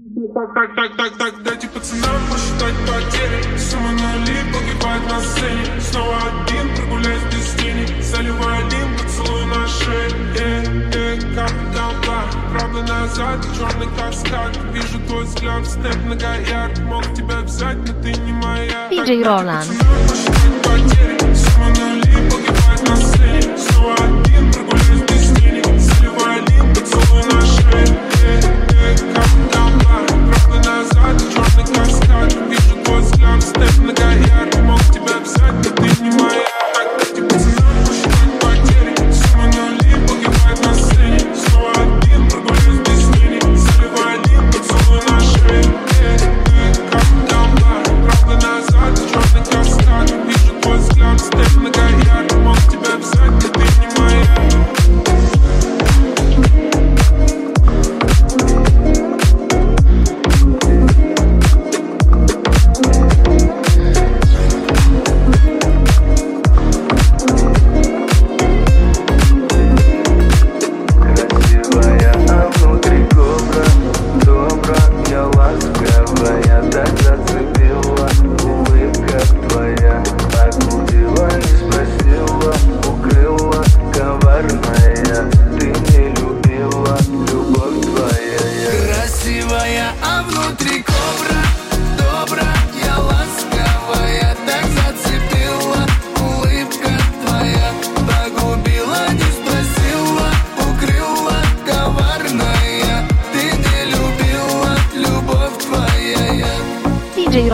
Так, так, так, так, так, дайте пацанам посчитать потери. Сумма нули погибает на сцене. Снова один, прогуляюсь без тени. Заливаю один поцелуй на шее. Э, э, Как толпа, правда назад, черный каскад. Вижу твой взгляд, снэп многоярд Мог тебя взять, но ты не моя. Посчитать потери. Сумма нули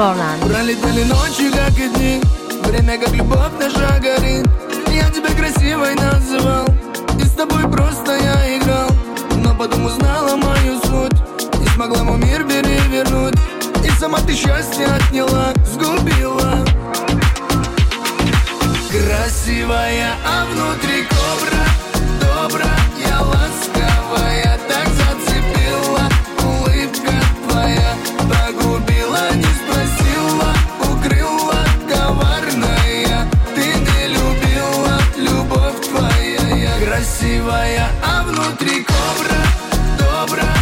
Roland. Пролетали ночи, как и дни. Время, как любовь наша горит. Я тебя красивой называл. И с тобой просто я играл. Но потом узнала мою суть. Не смогла мой мир перевернуть. И сама ты счастье отняла Сгубила. Красивая, а внутри Красивая, а внутри кобра Добрая,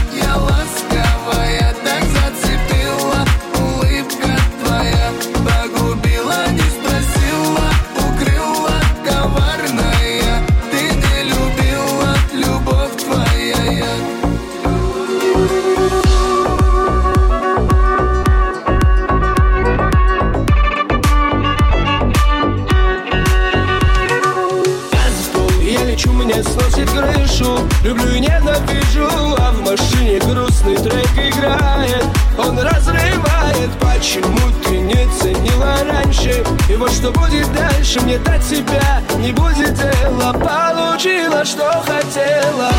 дальше Мне до тебя не будет дела. Получила, что хотела.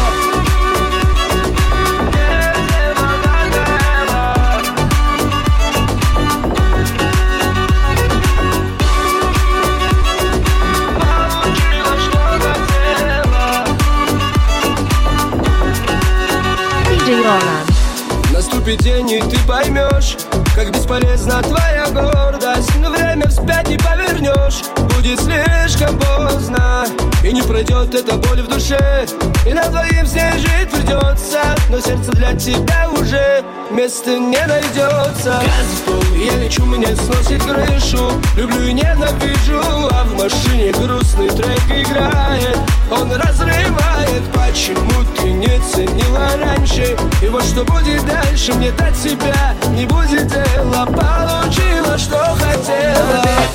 Наступит день, и ты поймешь Как бесполезна твоя гордость. Но время вспять не повернешь Будет слишком поздно И не пройдет эта боль в душе. И на двоим с ней жить придется Но сердце для тебя уже места не найдется. Газ в пол, я лечу, меня сносит крышу. Люблю и ненавижу А в машине грустный трек играет. Он разрывает Почему ты не ценила раньше? И вот что будет дальше Мне до тебя не будет дела. Получила, что хотела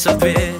saber.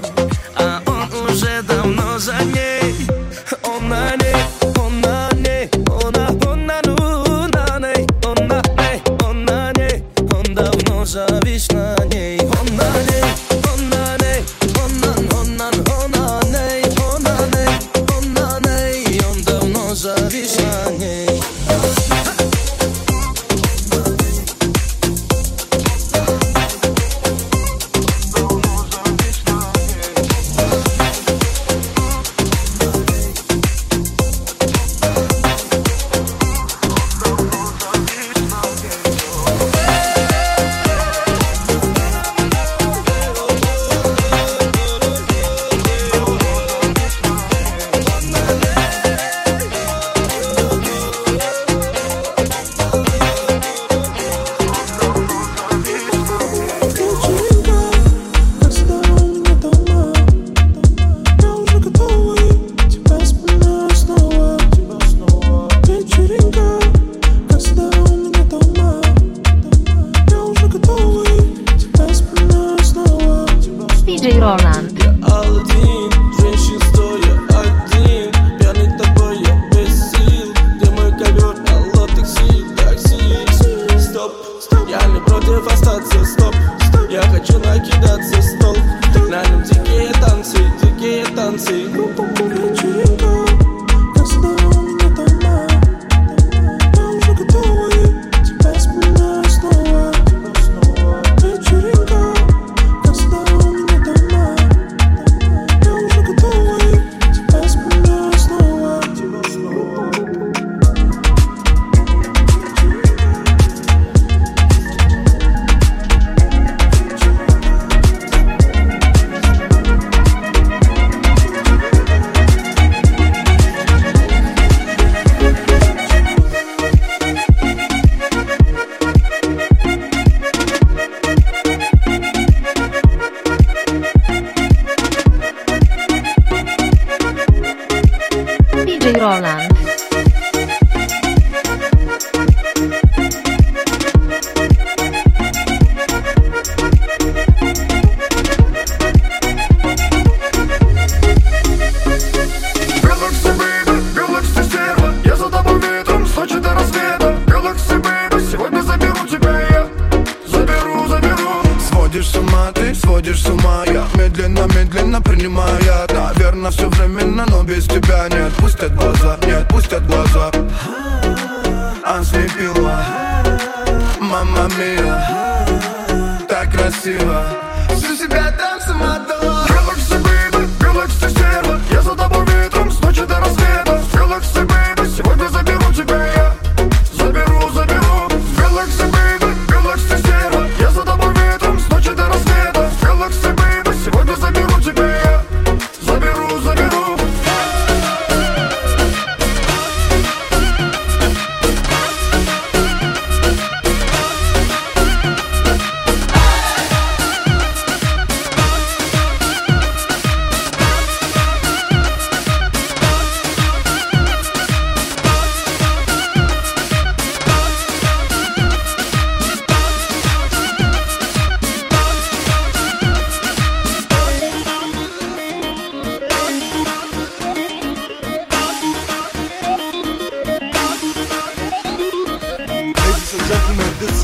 без тебя не отпустят глаза Не отпустят глаза.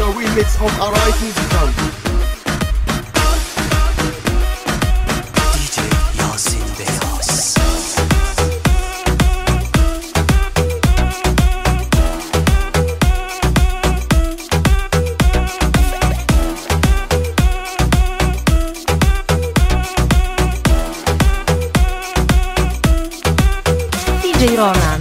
a remix of Arrival Done. Girona.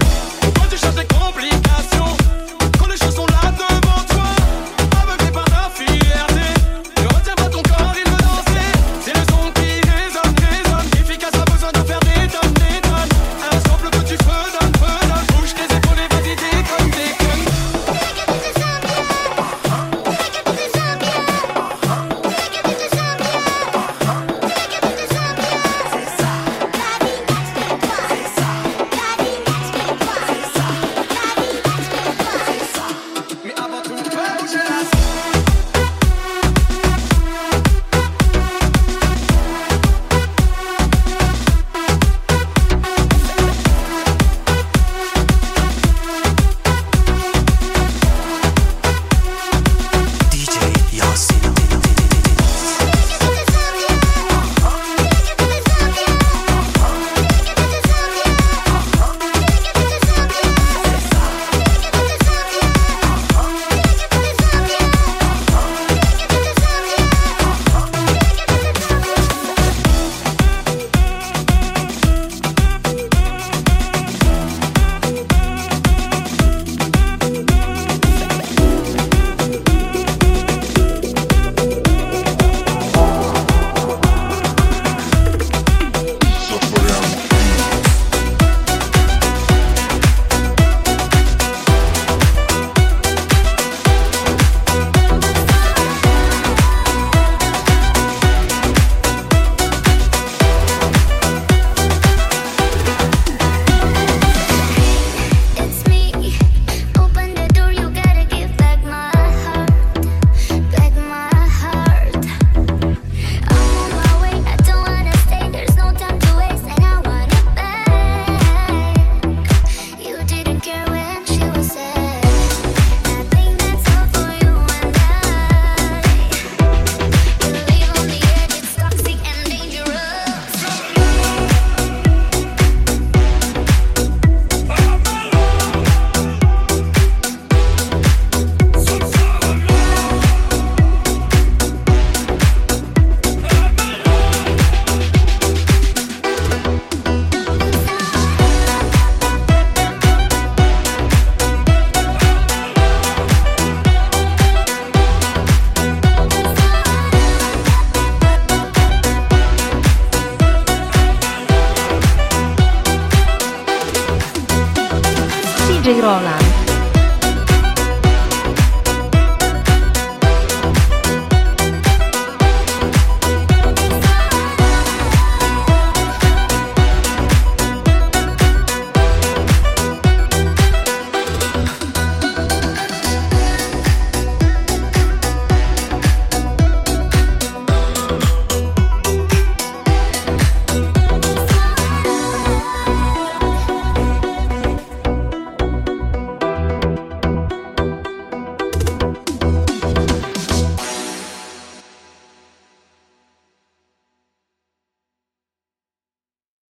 DJ Roland.